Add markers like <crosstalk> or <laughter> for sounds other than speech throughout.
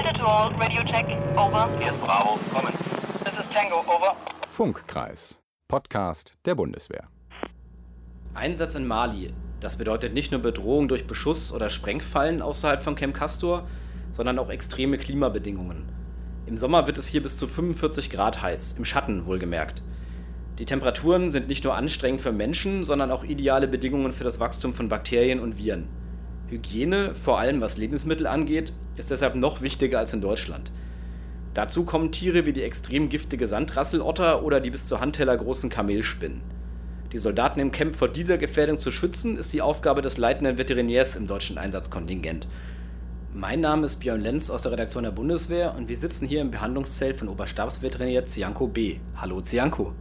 Delta to all, radio check, over. Hier ist Bravo, kommen. This is Tango, over. Funkkreis, Podcast der Bundeswehr. Einsatz in Mali. Das bedeutet nicht nur Bedrohung durch Beschuss oder Sprengfallen außerhalb von Camp Castor, sondern auch extreme Klimabedingungen. Im Sommer wird es hier bis zu 45 Grad heiß, im Schatten wohlgemerkt. Die Temperaturen sind nicht nur anstrengend für Menschen, sondern auch ideale Bedingungen für das Wachstum von Bakterien und Viren. Hygiene, vor allem was Lebensmittel angeht, ist deshalb noch wichtiger als in Deutschland. Dazu kommen Tiere wie die extrem giftige Sandrasselotter oder die bis zur Handteller großen Kamelspinnen. Die Soldaten im Camp vor dieser Gefährdung zu schützen, ist die Aufgabe des leitenden Veterinärs im deutschen Einsatzkontingent. Mein Name ist Björn Lenz aus der Redaktion der Bundeswehr und wir sitzen hier im Behandlungszelt von Oberstabsveterinär Zianko B. Hallo Zianko.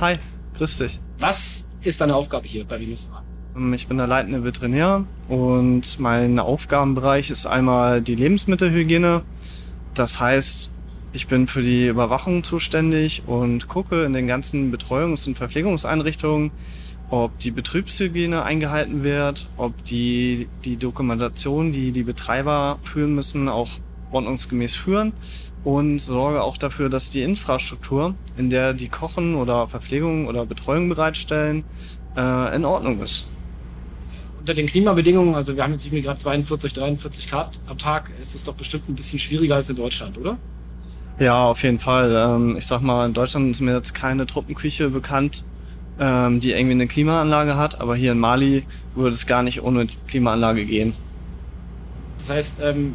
Hi, grüß dich. Was ist deine Aufgabe hier bei Minusma? Ähm, Ich bin der leitende Veterinär und mein Aufgabenbereich ist einmal die Lebensmittelhygiene. Das heißt, ich bin für die Überwachung zuständig und gucke in den ganzen Betreuungs- und Verpflegungseinrichtungen, ob die Betriebshygiene eingehalten wird, ob die, die Dokumentation, die die Betreiber führen müssen, auch ordnungsgemäß führen und sorge auch dafür, dass die Infrastruktur, in der die kochen oder Verpflegung oder Betreuung bereitstellen, äh, in Ordnung ist. Unter den Klimabedingungen, also wir haben jetzt irgendwie gerade 42, 43 Grad am Tag, ist es doch bestimmt ein bisschen schwieriger als in Deutschland, oder? Ja, auf jeden Fall. Ähm, ich sag mal, in Deutschland ist mir jetzt keine Truppenküche bekannt, ähm, die irgendwie eine Klimaanlage hat, aber hier in Mali würde es gar nicht ohne Klimaanlage gehen. Das heißt, ähm,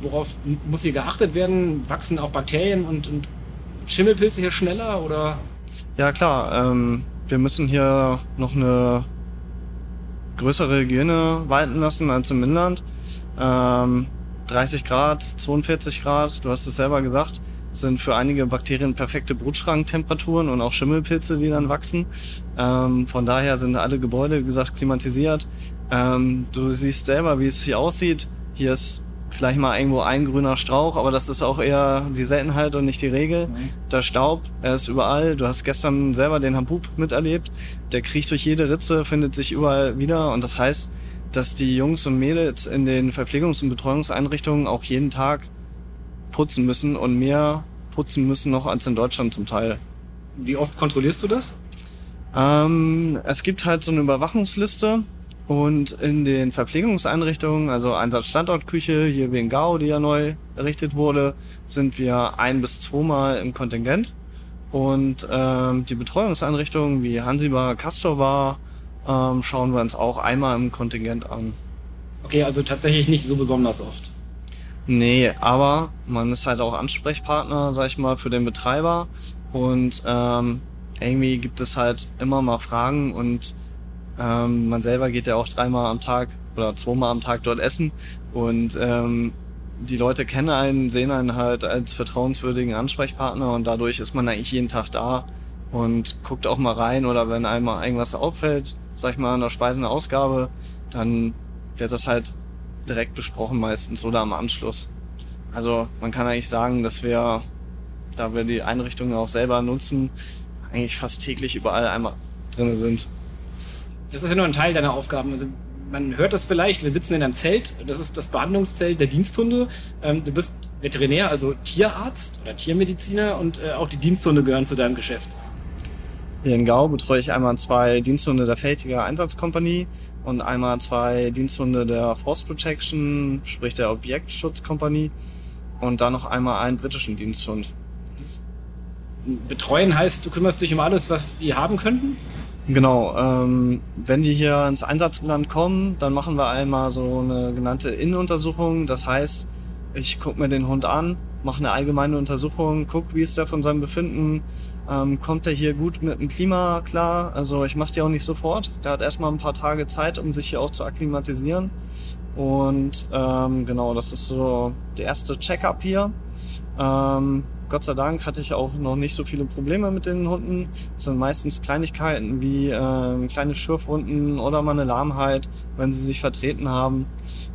worauf muss hier geachtet werden? Wachsen auch Bakterien und, und Schimmelpilze hier schneller oder? Ja klar, wir müssen hier noch eine größere Hygiene walten lassen als im Inland. Ähm, 30 Grad, 42 Grad, du hast es selber gesagt, sind für einige Bakterien perfekte Brutschranktemperaturen und auch Schimmelpilze, die dann wachsen. Ähm, von daher sind alle Gebäude, wie gesagt, klimatisiert. Ähm, du siehst selber, wie es hier aussieht. Hier ist vielleicht mal irgendwo ein grüner Strauch, aber das ist auch eher die Seltenheit und nicht die Regel. Der Staub, er ist überall. Du hast gestern selber den Habub miterlebt. Der kriecht durch jede Ritze, findet sich überall wieder. Und das heißt, dass die Jungs und Mädels in den Verpflegungs- und Betreuungseinrichtungen auch jeden Tag putzen müssen und mehr putzen müssen noch als in Deutschland zum Teil. Wie oft kontrollierst du das? Ähm, es gibt halt so eine Überwachungsliste und in den Verpflegungseinrichtungen, also Einsatzstandortküche hier wie in Gau, die ja neu errichtet wurde, sind wir ein bis zweimal im Kontingent. Und ähm, die Betreuungseinrichtungen wie Hansibar, Castor ähm, schauen wir uns auch einmal im Kontingent an. Okay, also tatsächlich nicht so besonders oft. Nee, aber man ist halt auch Ansprechpartner, sag ich mal, für den Betreiber. Und ähm, irgendwie gibt es halt immer mal Fragen und ähm, man selber geht ja auch dreimal am Tag oder zweimal am Tag dort essen. Und ähm, die Leute kennen einen, sehen einen halt als vertrauenswürdigen Ansprechpartner und dadurch ist man eigentlich jeden Tag da und guckt auch mal rein oder wenn einem mal irgendwas auffällt, sag ich mal, in der Speisende Ausgabe, dann wird das halt direkt besprochen meistens oder am Anschluss. Also man kann eigentlich sagen, dass wir, da wir die Einrichtungen auch selber nutzen, eigentlich fast täglich überall einmal drinne sind. Das ist ja nur ein Teil deiner Aufgaben. Also man hört das vielleicht, wir sitzen in einem Zelt, das ist das Behandlungszelt der Diensthunde. Ähm, du bist Veterinär, also Tierarzt oder Tiermediziner und äh, auch die Diensthunde gehören zu deinem Geschäft. Hier in Gau betreue ich einmal zwei Diensthunde der Feltiger Einsatzkompanie und einmal zwei Diensthunde der Force Protection, sprich der Objektschutzkompanie und dann noch einmal einen britischen Diensthund. Betreuen heißt, du kümmerst dich um alles, was die haben könnten? Genau, ähm, wenn die hier ins Einsatzland kommen, dann machen wir einmal so eine genannte Innenuntersuchung. Das heißt, ich gucke mir den Hund an, mache eine allgemeine Untersuchung, guck, wie ist der von seinem Befinden, ähm, kommt er hier gut mit dem Klima klar. Also ich mache die auch nicht sofort. Der hat erstmal ein paar Tage Zeit, um sich hier auch zu akklimatisieren. Und ähm, genau, das ist so der erste Check-up hier. Ähm, Gott sei Dank hatte ich auch noch nicht so viele Probleme mit den Hunden. Es sind meistens Kleinigkeiten wie ähm, kleine Schürfwunden oder mal eine Lahmheit, wenn sie sich vertreten haben.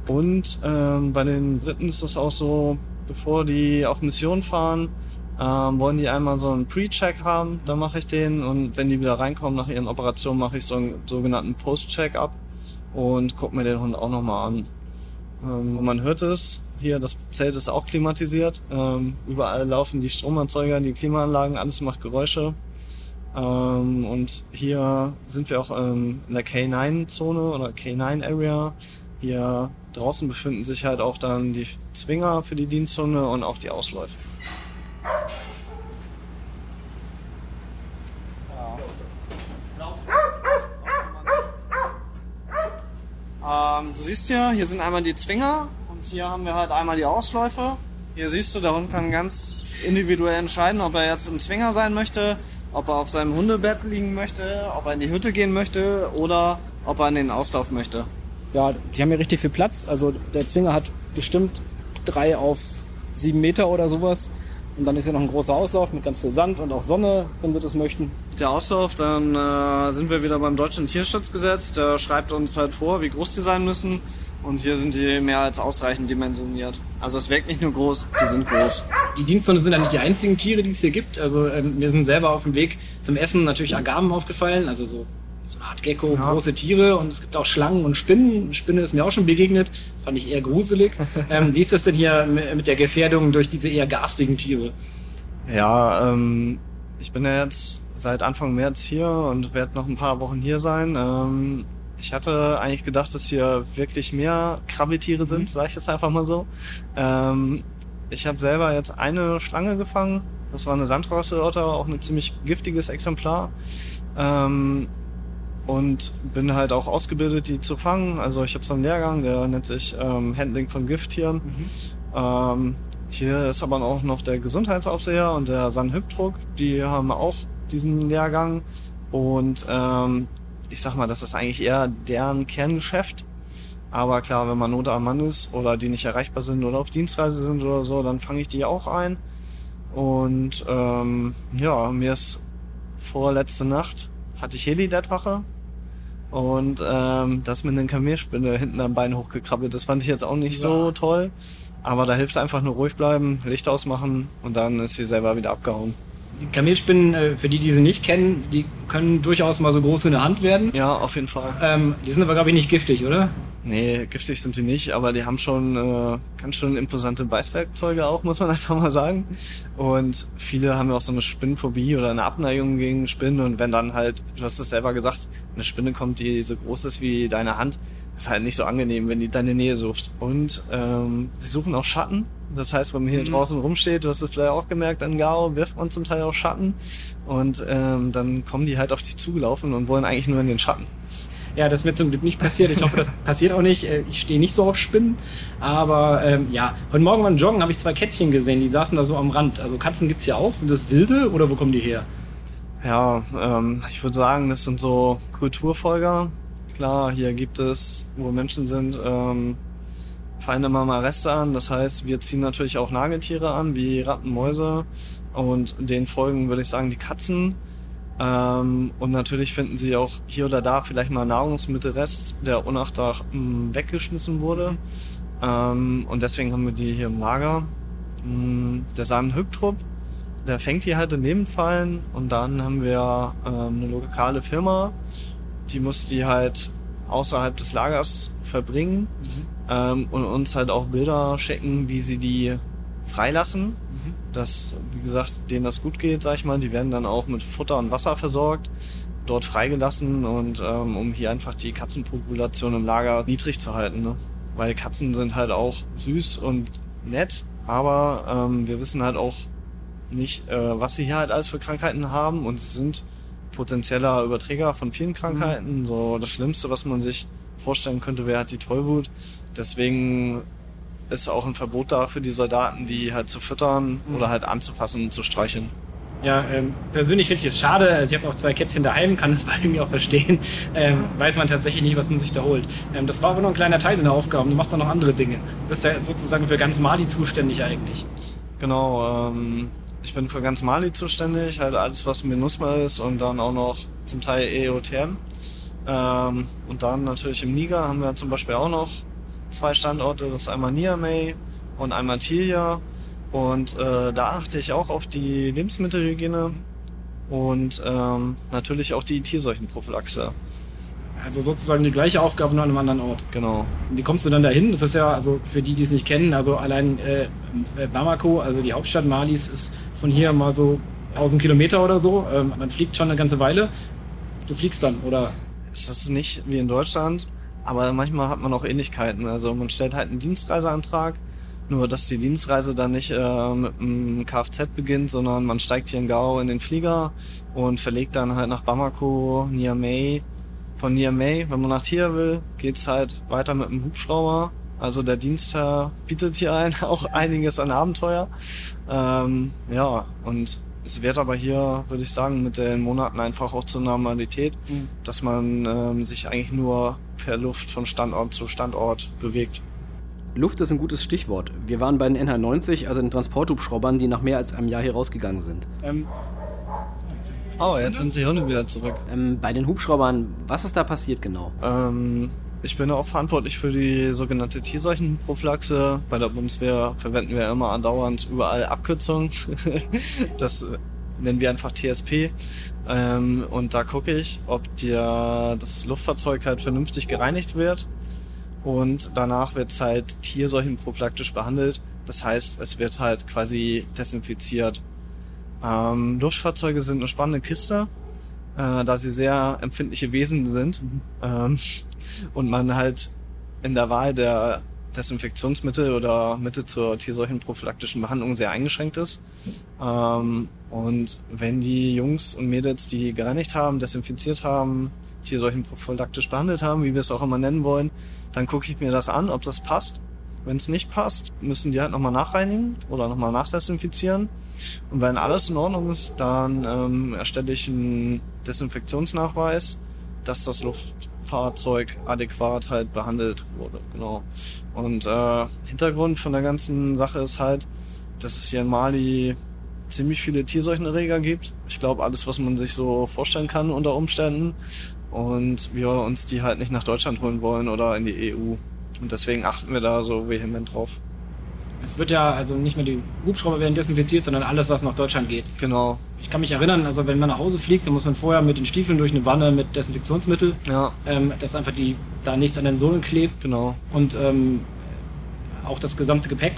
Und ähm, bei den Briten ist es auch so, bevor die auf Mission fahren, ähm, wollen die einmal so einen Pre-Check haben, dann mache ich den und wenn die wieder reinkommen nach ihren Operationen, mache ich so einen sogenannten Post-Check-up und gucke mir den Hund auch nochmal an. Ähm, man hört es, Hier, das Zelt ist auch klimatisiert. Ähm, überall laufen die Stromerzeuger, die Klimaanlagen, alles macht Geräusche. Ähm, und hier sind wir auch ähm, in der K9-Zone oder K9-Area. Hier draußen befinden sich halt auch dann die Zwinger für die Dienstzone und auch die Ausläufe. Ähm, du siehst ja, hier sind einmal die Zwinger hier haben wir halt einmal die Ausläufe. Hier siehst du, der Hund kann ganz individuell entscheiden, ob er jetzt im Zwinger sein möchte, ob er auf seinem Hundebett liegen möchte, ob er in die Hütte gehen möchte oder ob er in den Auslauf möchte. Ja, die haben ja richtig viel Platz. Also der Zwinger hat bestimmt drei auf sieben Meter oder sowas. Und dann ist hier noch ein großer Auslauf mit ganz viel Sand und auch Sonne, wenn sie das möchten. Der Auslauf, dann äh, sind wir wieder beim Deutschen Tierschutzgesetz. Der schreibt uns halt vor, wie groß die sein müssen. Und hier sind die mehr als ausreichend dimensioniert. Also es wirkt nicht nur groß, die sind groß. Die Diensthunde sind ja nicht die einzigen Tiere, die es hier gibt. Also ähm, mir sind selber auf dem Weg zum Essen natürlich Agamen aufgefallen, also so, so eine Art Gecko, Ja. große Tiere. Und es gibt auch Schlangen und Spinnen. Spinne ist mir auch schon begegnet, fand ich eher gruselig. <laughs> ähm, wie ist das denn hier mit der Gefährdung durch diese eher garstigen Tiere? Ja, ähm, ich bin ja jetzt seit Anfang März hier und werde noch ein paar Wochen hier sein. Ähm, ich hatte eigentlich gedacht, dass hier wirklich mehr Krabbeltiere sind, sage ich jetzt einfach mal so. Ähm, ich habe selber jetzt eine Schlange gefangen. Das war eine Sandrosseotter, auch ein ziemlich giftiges Exemplar. Ähm, und bin halt auch ausgebildet, die zu fangen. Also ich habe so einen Lehrgang, der nennt sich ähm, Handling von Gifttieren. Ähm, hier ist aber auch noch der Gesundheitsaufseher und der San Hübdruck. Die haben auch diesen Lehrgang. Und ähm, ich sag mal, das ist eigentlich eher deren Kerngeschäft. Aber klar, wenn man Not am Mann ist oder die nicht erreichbar sind oder auf Dienstreise sind oder so, dann fange ich die auch ein. Und ähm, ja, mir ist vorletzte Nacht hatte ich Helidettwache und ähm, das mit einer Kamelspinne hinten am Bein hochgekrabbelt. Das fand ich jetzt auch nicht so Ja. toll. Aber da hilft einfach nur ruhig bleiben, Licht ausmachen und dann ist sie selber wieder abgehauen. Die Kamelspinnen, äh, für die, die sie nicht kennen, die können durchaus mal so groß in der Hand werden. Ja, auf jeden Fall. Ähm, die sind aber, glaube ich, nicht giftig, oder? Nee, giftig sind die nicht, aber die haben schon äh, ganz schön imposante Beißwerkzeuge auch, muss man <laughs> einfach mal sagen. Und viele haben ja auch so eine Spinnenphobie oder eine Abneigung gegen Spinnen. Und wenn dann halt, du hast es selber gesagt, eine Spinne kommt, die so groß ist wie deine Hand, ist halt nicht so angenehm, wenn die deine Nähe sucht. Und ähm, sie suchen auch Schatten. Das heißt, wenn man hier Mhm. draußen rumsteht, du hast es vielleicht auch gemerkt, an Gao wirft man zum Teil auch Schatten. Und ähm, dann kommen die halt auf dich zugelaufen und wollen eigentlich nur in den Schatten. Ja, das ist mir zum Glück nicht passiert. Ich hoffe, das <laughs> passiert auch nicht. Äh, Ich stehe nicht so auf Spinnen. Aber ähm, ja, heute Morgen beim Joggen habe ich zwei Kätzchen gesehen, die saßen da so am Rand. Also Katzen gibt's ja auch. Sind das wilde oder wo kommen die her? Ja, ähm, ich würde sagen, das sind so Kulturfolger. Klar, hier gibt es, wo Menschen sind, ähm, fallen immer mal Reste an. Das heißt, wir ziehen natürlich auch Nagetiere an, wie Ratten, Mäuse. Und den folgen, würde ich sagen, die Katzen. Ähm, und natürlich finden sie auch hier oder da vielleicht mal Nahrungsmittelrest, der unachtsam weggeschmissen wurde. Ähm, und deswegen haben wir die hier im Lager. Mm, Der Samenhübtrupp, der fängt die halt in Nebenfallen und dann haben wir ähm, eine lokale Firma, die muss die halt außerhalb des Lagers verbringen ähm, und uns halt auch Bilder schicken, wie sie die freilassen. Dass, wie gesagt, denen das gut geht, sag ich mal. Die werden dann auch mit Futter und Wasser versorgt, dort freigelassen und ähm, um hier einfach die Katzenpopulation im Lager niedrig zu halten. Ne? Weil Katzen sind halt auch süß und nett, aber ähm, wir wissen halt auch nicht, äh, was sie hier halt alles für Krankheiten haben und sie sind potenzieller Überträger von vielen Krankheiten. So das Schlimmste, was man sich vorstellen könnte, wäre halt die Tollwut. Deswegen ist auch ein Verbot da für die Soldaten, die halt zu füttern Mhm. oder halt anzufassen und zu streicheln. Ja, ähm, persönlich finde ich es schade. Also ich habe auch zwei Kätzchen daheim, kann es <laughs> bei mir auch verstehen. Ähm, weiß man tatsächlich nicht, was man sich da holt. Ähm, das war aber nur ein kleiner Teil deiner Aufgaben. Du machst da noch andere Dinge. Du bist ja sozusagen für ganz Mali zuständig eigentlich. Genau, ähm, ich bin für ganz Mali zuständig, halt alles, was MINUSMA ist und dann auch noch zum Teil EOTM. Ähm, und dann natürlich im Niger haben wir zum Beispiel auch noch zwei Standorte, das ist einmal Niamey und einmal Tilia. Und äh, da achte ich auch auf die Lebensmittelhygiene und ähm, natürlich auch die Tierseuchenprophylaxe. Also sozusagen die gleiche Aufgabe nur an einem anderen Ort. Genau. Wie kommst du dann dahin? Das ist ja, also für die, die es nicht kennen, also allein äh, äh, Bamako, also die Hauptstadt Malis, ist von hier mal so 1000 Kilometer oder so. Ähm, man fliegt schon eine ganze Weile. Du fliegst dann, oder? Es ist nicht wie in Deutschland, aber manchmal hat man auch Ähnlichkeiten. Also man stellt halt einen Dienstreiseantrag, nur dass die Dienstreise dann nicht äh, mit einem Kfz beginnt, sondern man steigt hier in Gao in den Flieger und verlegt dann halt nach Bamako, Niamey. Von Niamey, wenn man nach Tia will, geht's halt weiter mit dem Hubschrauber. Also der Dienstherr bietet hier ein, <laughs> auch einiges an Abenteuer. Ähm, ja, und es wird aber hier, würde ich sagen, mit den Monaten einfach auch zur Normalität, Mhm. dass man ähm, sich eigentlich nur per Luft von Standort zu Standort bewegt. Luft ist ein gutes Stichwort. Wir waren bei den NH90, also den Transporthubschraubern, die nach mehr als einem Jahr hier rausgegangen sind. Ähm, Oh, jetzt sind die Hunde wieder zurück. Ähm, bei den Hubschraubern, was ist da passiert genau? Ähm, ich bin auch verantwortlich für die sogenannte Tierseuchenprophylaxe. Bei der Bundeswehr verwenden wir immer andauernd überall Abkürzungen. <laughs> das äh, nennen wir einfach TSP. Ähm, und da gucke ich, ob dir das Luftfahrzeug halt vernünftig gereinigt wird. Und danach wird es halt tierseuchenprophylaktisch behandelt. Das heißt, es wird halt quasi desinfiziert. Ähm, Luftfahrzeuge sind eine spannende Kiste, äh, da sie sehr empfindliche Wesen sind ähm, und man halt in der Wahl der Desinfektionsmittel oder Mittel zur tierseuchenprophylaktischen Behandlung sehr eingeschränkt ist. Ähm, und wenn die Jungs und Mädels, die gereinigt haben, desinfiziert haben, tierseuchenprophylaktisch behandelt haben, wie wir es auch immer nennen wollen, dann gucke ich mir das an, ob das passt. Wenn es nicht passt, müssen die halt nochmal nachreinigen oder nochmal nachdesinfizieren. Und wenn alles in Ordnung ist, dann ähm, erstelle ich einen Desinfektionsnachweis, dass das Luftfahrzeug adäquat halt behandelt wurde. Genau. Und äh, Hintergrund von der ganzen Sache ist halt, dass es hier in Mali ziemlich viele Tierseuchenerreger gibt. Ich glaube, alles, was man sich so vorstellen kann unter Umständen. Und wir uns die halt nicht nach Deutschland holen wollen oder in die EU. Und deswegen achten wir da so vehement drauf. es wird ja, also nicht mehr die Hubschrauber werden desinfiziert, sondern alles, was nach Deutschland geht. Genau. Ich kann mich erinnern, also wenn man nach Hause fliegt, dann muss man vorher mit den Stiefeln durch eine Wanne mit Desinfektionsmittel, Ja, ähm, dass einfach die, da nichts an den Sohlen klebt genau. und ähm, auch das gesamte Gepäck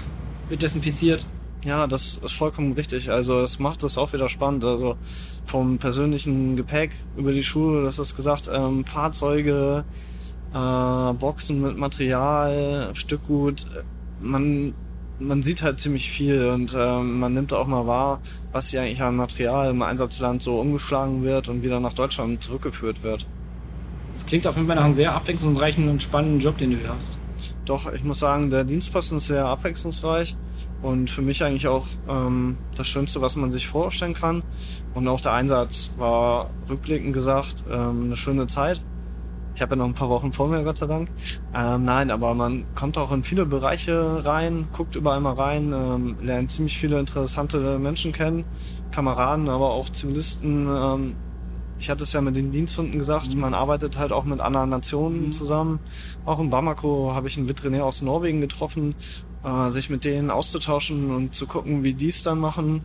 wird desinfiziert. Ja, das ist vollkommen richtig. Also es macht das auch wieder spannend. Also vom persönlichen Gepäck über die Schuhe, das ist gesagt, ähm, Fahrzeuge, äh, Boxen mit Material, Stückgut. Man, man sieht halt ziemlich viel und ähm, man nimmt auch mal wahr, was hier eigentlich an Material im Einsatzland so umgeschlagen wird und wieder nach Deutschland zurückgeführt wird. Das klingt auf jeden Fall nach einem sehr abwechslungsreichen und spannenden Job, den du hier hast. Doch, ich muss sagen, der Dienstposten ist sehr abwechslungsreich und für mich eigentlich auch ähm, das Schönste, was man sich vorstellen kann. Und auch der Einsatz war rückblickend gesagt ähm, eine schöne Zeit. Ich habe ja noch ein paar Wochen vor mir, Gott sei Dank. Ähm, nein, aber man kommt auch in viele Bereiche rein, guckt überall mal rein, ähm, lernt ziemlich viele interessante Menschen kennen, Kameraden, aber auch Zivilisten. Ähm, ich hatte es ja mit den Diensthunden gesagt, man arbeitet halt auch mit anderen Nationen zusammen. Auch in Bamako habe ich einen Veterinär aus Norwegen getroffen, äh, sich mit denen auszutauschen und zu gucken, wie die es dann machen.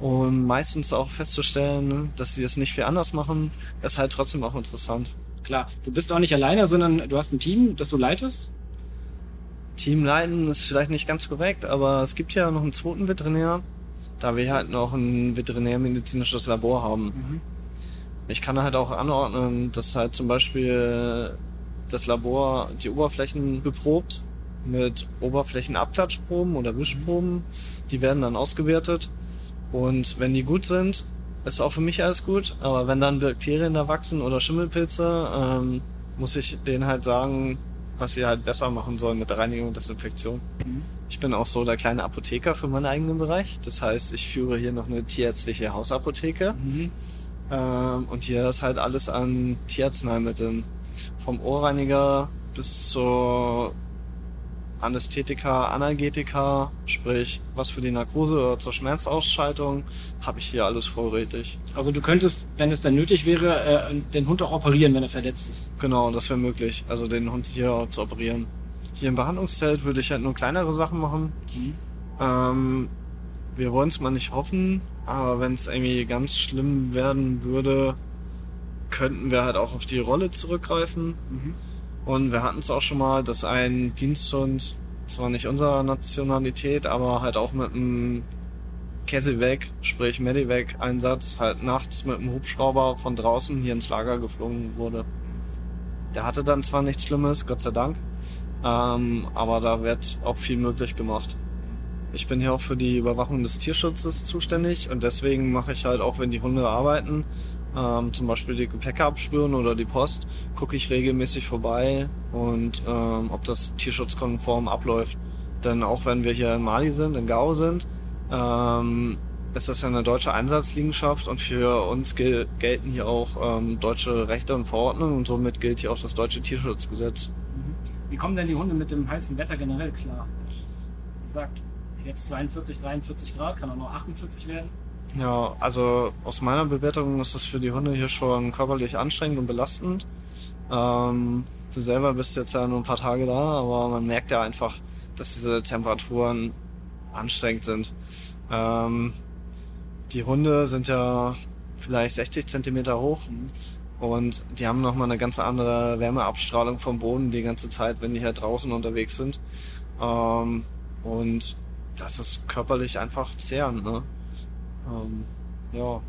Und meistens auch festzustellen, dass sie es nicht viel anders machen, ist halt trotzdem auch interessant. Klar, du bist auch nicht alleine, sondern du hast ein Team, das du leitest. Teamleiten ist vielleicht nicht ganz korrekt, aber es gibt ja noch einen zweiten Veterinär, da wir halt noch ein veterinärmedizinisches Labor haben. Ich kann halt auch anordnen, dass halt zum Beispiel das Labor die Oberflächen beprobt mit Oberflächenabklatschproben oder Wischproben. Die werden dann ausgewertet. Und wenn die gut sind, ist auch für mich alles gut. Aber wenn dann Bakterien da wachsen oder Schimmelpilze, ähm, muss ich denen halt sagen, was sie halt besser machen sollen mit der Reinigung und Desinfektion. Ich bin auch so der kleine Apotheker für meinen eigenen Bereich. Das heißt, ich führe hier noch eine tierärztliche Hausapotheke. Ähm, und hier ist halt alles an Tierarzneimitteln. Vom Ohrreiniger bis zur Anästhetika, Analgetika, sprich was für die Narkose oder zur Schmerzausschaltung, habe ich hier alles vorrätig. Also du könntest, wenn es dann nötig wäre, äh, den Hund auch operieren, wenn er verletzt ist. Genau, das wäre möglich, also den Hund hier zu operieren. Hier im Behandlungszelt würde ich halt nur kleinere Sachen machen. Ähm, wir wollen es mal nicht hoffen, aber wenn es irgendwie ganz schlimm werden würde, könnten wir halt auch auf die Rolle zurückgreifen. Mhm. Und wir hatten es auch schon mal, dass ein Diensthund, zwar nicht unserer Nationalität, aber halt auch mit einem Käseweg, sprich Medivac-Einsatz, halt nachts mit einem Hubschrauber von draußen hier ins Lager geflogen wurde. Der hatte dann zwar nichts Schlimmes, Gott sei Dank, ähm, aber da wird auch viel möglich gemacht. Ich bin hier auch für die Überwachung des Tierschutzes zuständig und deswegen mache ich halt auch, wenn die Hunde arbeiten, ähm, zum Beispiel die Gepäcke abspüren oder die Post, gucke ich regelmäßig vorbei und ähm, ob das tierschutzkonform abläuft. Denn auch wenn wir hier in Mali sind, in Gao sind, ähm, ist das ja eine deutsche Einsatzliegenschaft und für uns gel gelten hier auch ähm, deutsche Rechte und Verordnungen und somit gilt hier auch das deutsche Tierschutzgesetz. Wie kommen denn die Hunde mit dem heißen Wetter generell klar? Gesagt, jetzt 42, 43 Grad, kann auch noch 48 werden. Ja, also aus meiner Bewertung ist das für die Hunde hier schon körperlich anstrengend und belastend. Ähm, du selber bist jetzt ja nur ein paar Tage da, aber man merkt ja einfach, dass diese Temperaturen anstrengend sind. Ähm, die Hunde sind ja vielleicht 60 Zentimeter hoch und die haben nochmal eine ganz andere Wärmeabstrahlung vom Boden die ganze Zeit, wenn die hier draußen unterwegs sind. Ähm, und das ist körperlich einfach zehrend. Ne? Ähm, ja,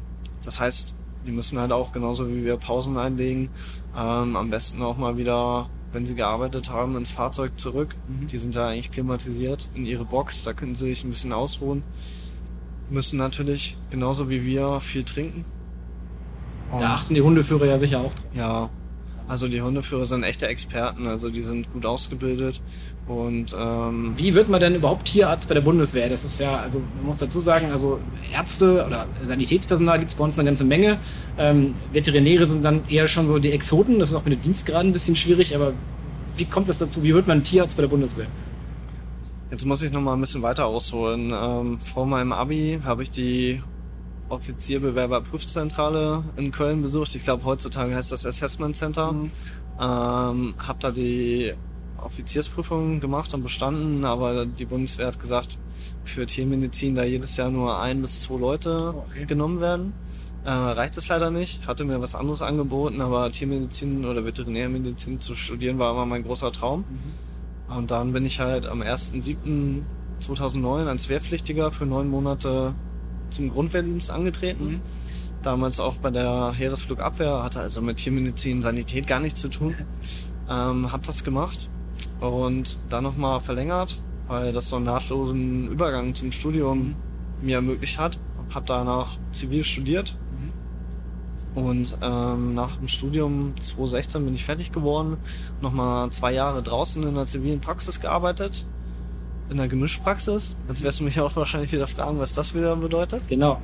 das heißt, die müssen halt auch genauso wie wir Pausen einlegen, ähm, am besten auch mal wieder, wenn sie gearbeitet haben, ins Fahrzeug zurück. Mhm. Die sind da eigentlich klimatisiert in ihre Box, da können sie sich ein bisschen ausruhen. Müssen natürlich genauso wie wir viel trinken. Und, Da achten die Hundeführer ja sicher auch drauf. ja, also die Hundeführer sind echte Experten, also die sind gut ausgebildet und ähm, Wie wird man denn überhaupt Tierarzt bei der Bundeswehr? Das ist ja, also man muss dazu sagen, also Ärzte oder Sanitätspersonal gibt es bei uns eine ganze Menge. Ähm, Veterinäre sind dann eher schon so die Exoten. Das ist auch mit den Dienstgraden ein bisschen schwierig, aber wie kommt das dazu? Wie wird man Tierarzt bei der Bundeswehr? Jetzt muss ich noch mal ein bisschen weiter ausholen. Ähm, vor meinem Abi habe ich die Offizierbewerberprüfzentrale in Köln besucht. Ich glaube, heutzutage heißt das Assessment Center. Mhm. Ähm, habe da die Offiziersprüfung gemacht und bestanden, aber die Bundeswehr hat gesagt, für Tiermedizin da jedes Jahr nur ein bis zwei Leute okay. genommen werden. Äh, reicht es leider nicht. Hatte mir was anderes angeboten, aber Tiermedizin oder Veterinärmedizin zu studieren war immer mein großer Traum. Und dann bin ich halt am 1.7.2009 als Wehrpflichtiger für neun Monate zum Grundwehrdienst angetreten. Mhm. Damals auch bei der Heeresflugabwehr, hatte also mit Tiermedizin, Sanität gar nichts zu tun. <laughs> Ähm, hab das gemacht und dann nochmal verlängert, weil das so einen nahtlosen Übergang zum Studium mir ermöglicht hat. Hab danach zivil studiert und ähm, nach dem Studium 2016 bin ich fertig geworden. Nochmal zwei Jahre draußen in der zivilen Praxis gearbeitet. In der Gemischpraxis. Jetzt wirst du mich auch wahrscheinlich wieder fragen, was das wieder bedeutet. Genau.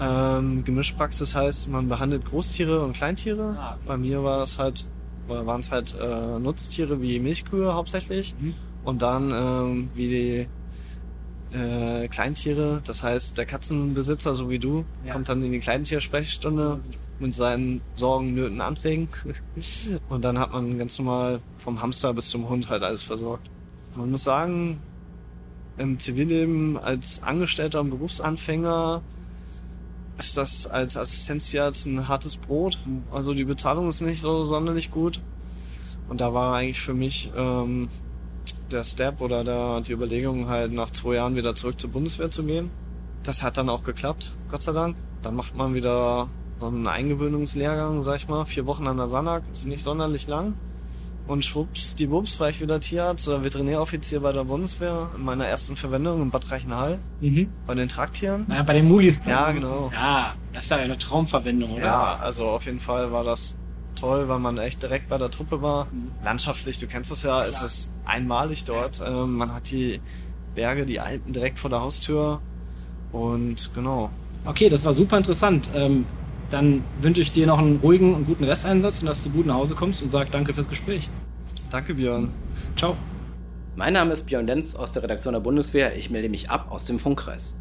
Ähm, Gemischpraxis heißt, man behandelt Großtiere und Kleintiere. Ah, okay. Bei mir war es halt, oder waren es halt äh, Nutztiere wie Milchkühe hauptsächlich. Mhm. Und dann ähm, wie die äh, Kleintiere. Das heißt, der Katzenbesitzer, so wie du, Ja. kommt dann in die Kleintiersprechstunde mit seinen Sorgen, Nöten, Anträgen. <laughs> Und dann hat man ganz normal vom Hamster bis zum Hund halt alles versorgt. Man muss sagen, im Zivilleben als Angestellter und Berufsanfänger ist das als Assistenztierarzt ein hartes Brot. Also die Bezahlung ist nicht so sonderlich gut. Und da war eigentlich für mich ähm, der Step oder der, die Überlegung halt nach zwei Jahren wieder zurück zur Bundeswehr zu gehen. Das hat dann auch geklappt, Gott sei Dank. Dann macht man wieder so einen Eingewöhnungslehrgang, sag ich mal, vier Wochen an der Sanak, ist nicht sonderlich lang. Und schwupps, die Wups war ich wieder Tierarzt oder Veterinäroffizier bei der Bundeswehr in meiner ersten Verwendung in Bad Reichenhall Mhm. bei den Tragtieren. Naja, bei den Mulis. Ja, genau. Ja, das ist ja eine Traumverwendung, oder? Ja, also auf jeden Fall war das toll, weil man echt direkt bei der Truppe war. Mhm. Landschaftlich, du kennst das ja, es ist einmalig dort. Ähm, man hat die Berge, die Alpen direkt vor der Haustür. Und genau. Okay, das war super interessant. Ähm, dann wünsche ich dir noch einen ruhigen und guten Resteinsatz und dass du gut nach Hause kommst und sag danke fürs Gespräch. Danke, Björn. Ciao. Mein Name ist Björn Lenz aus der Redaktion der Bundeswehr. Ich melde mich ab aus dem Funkkreis.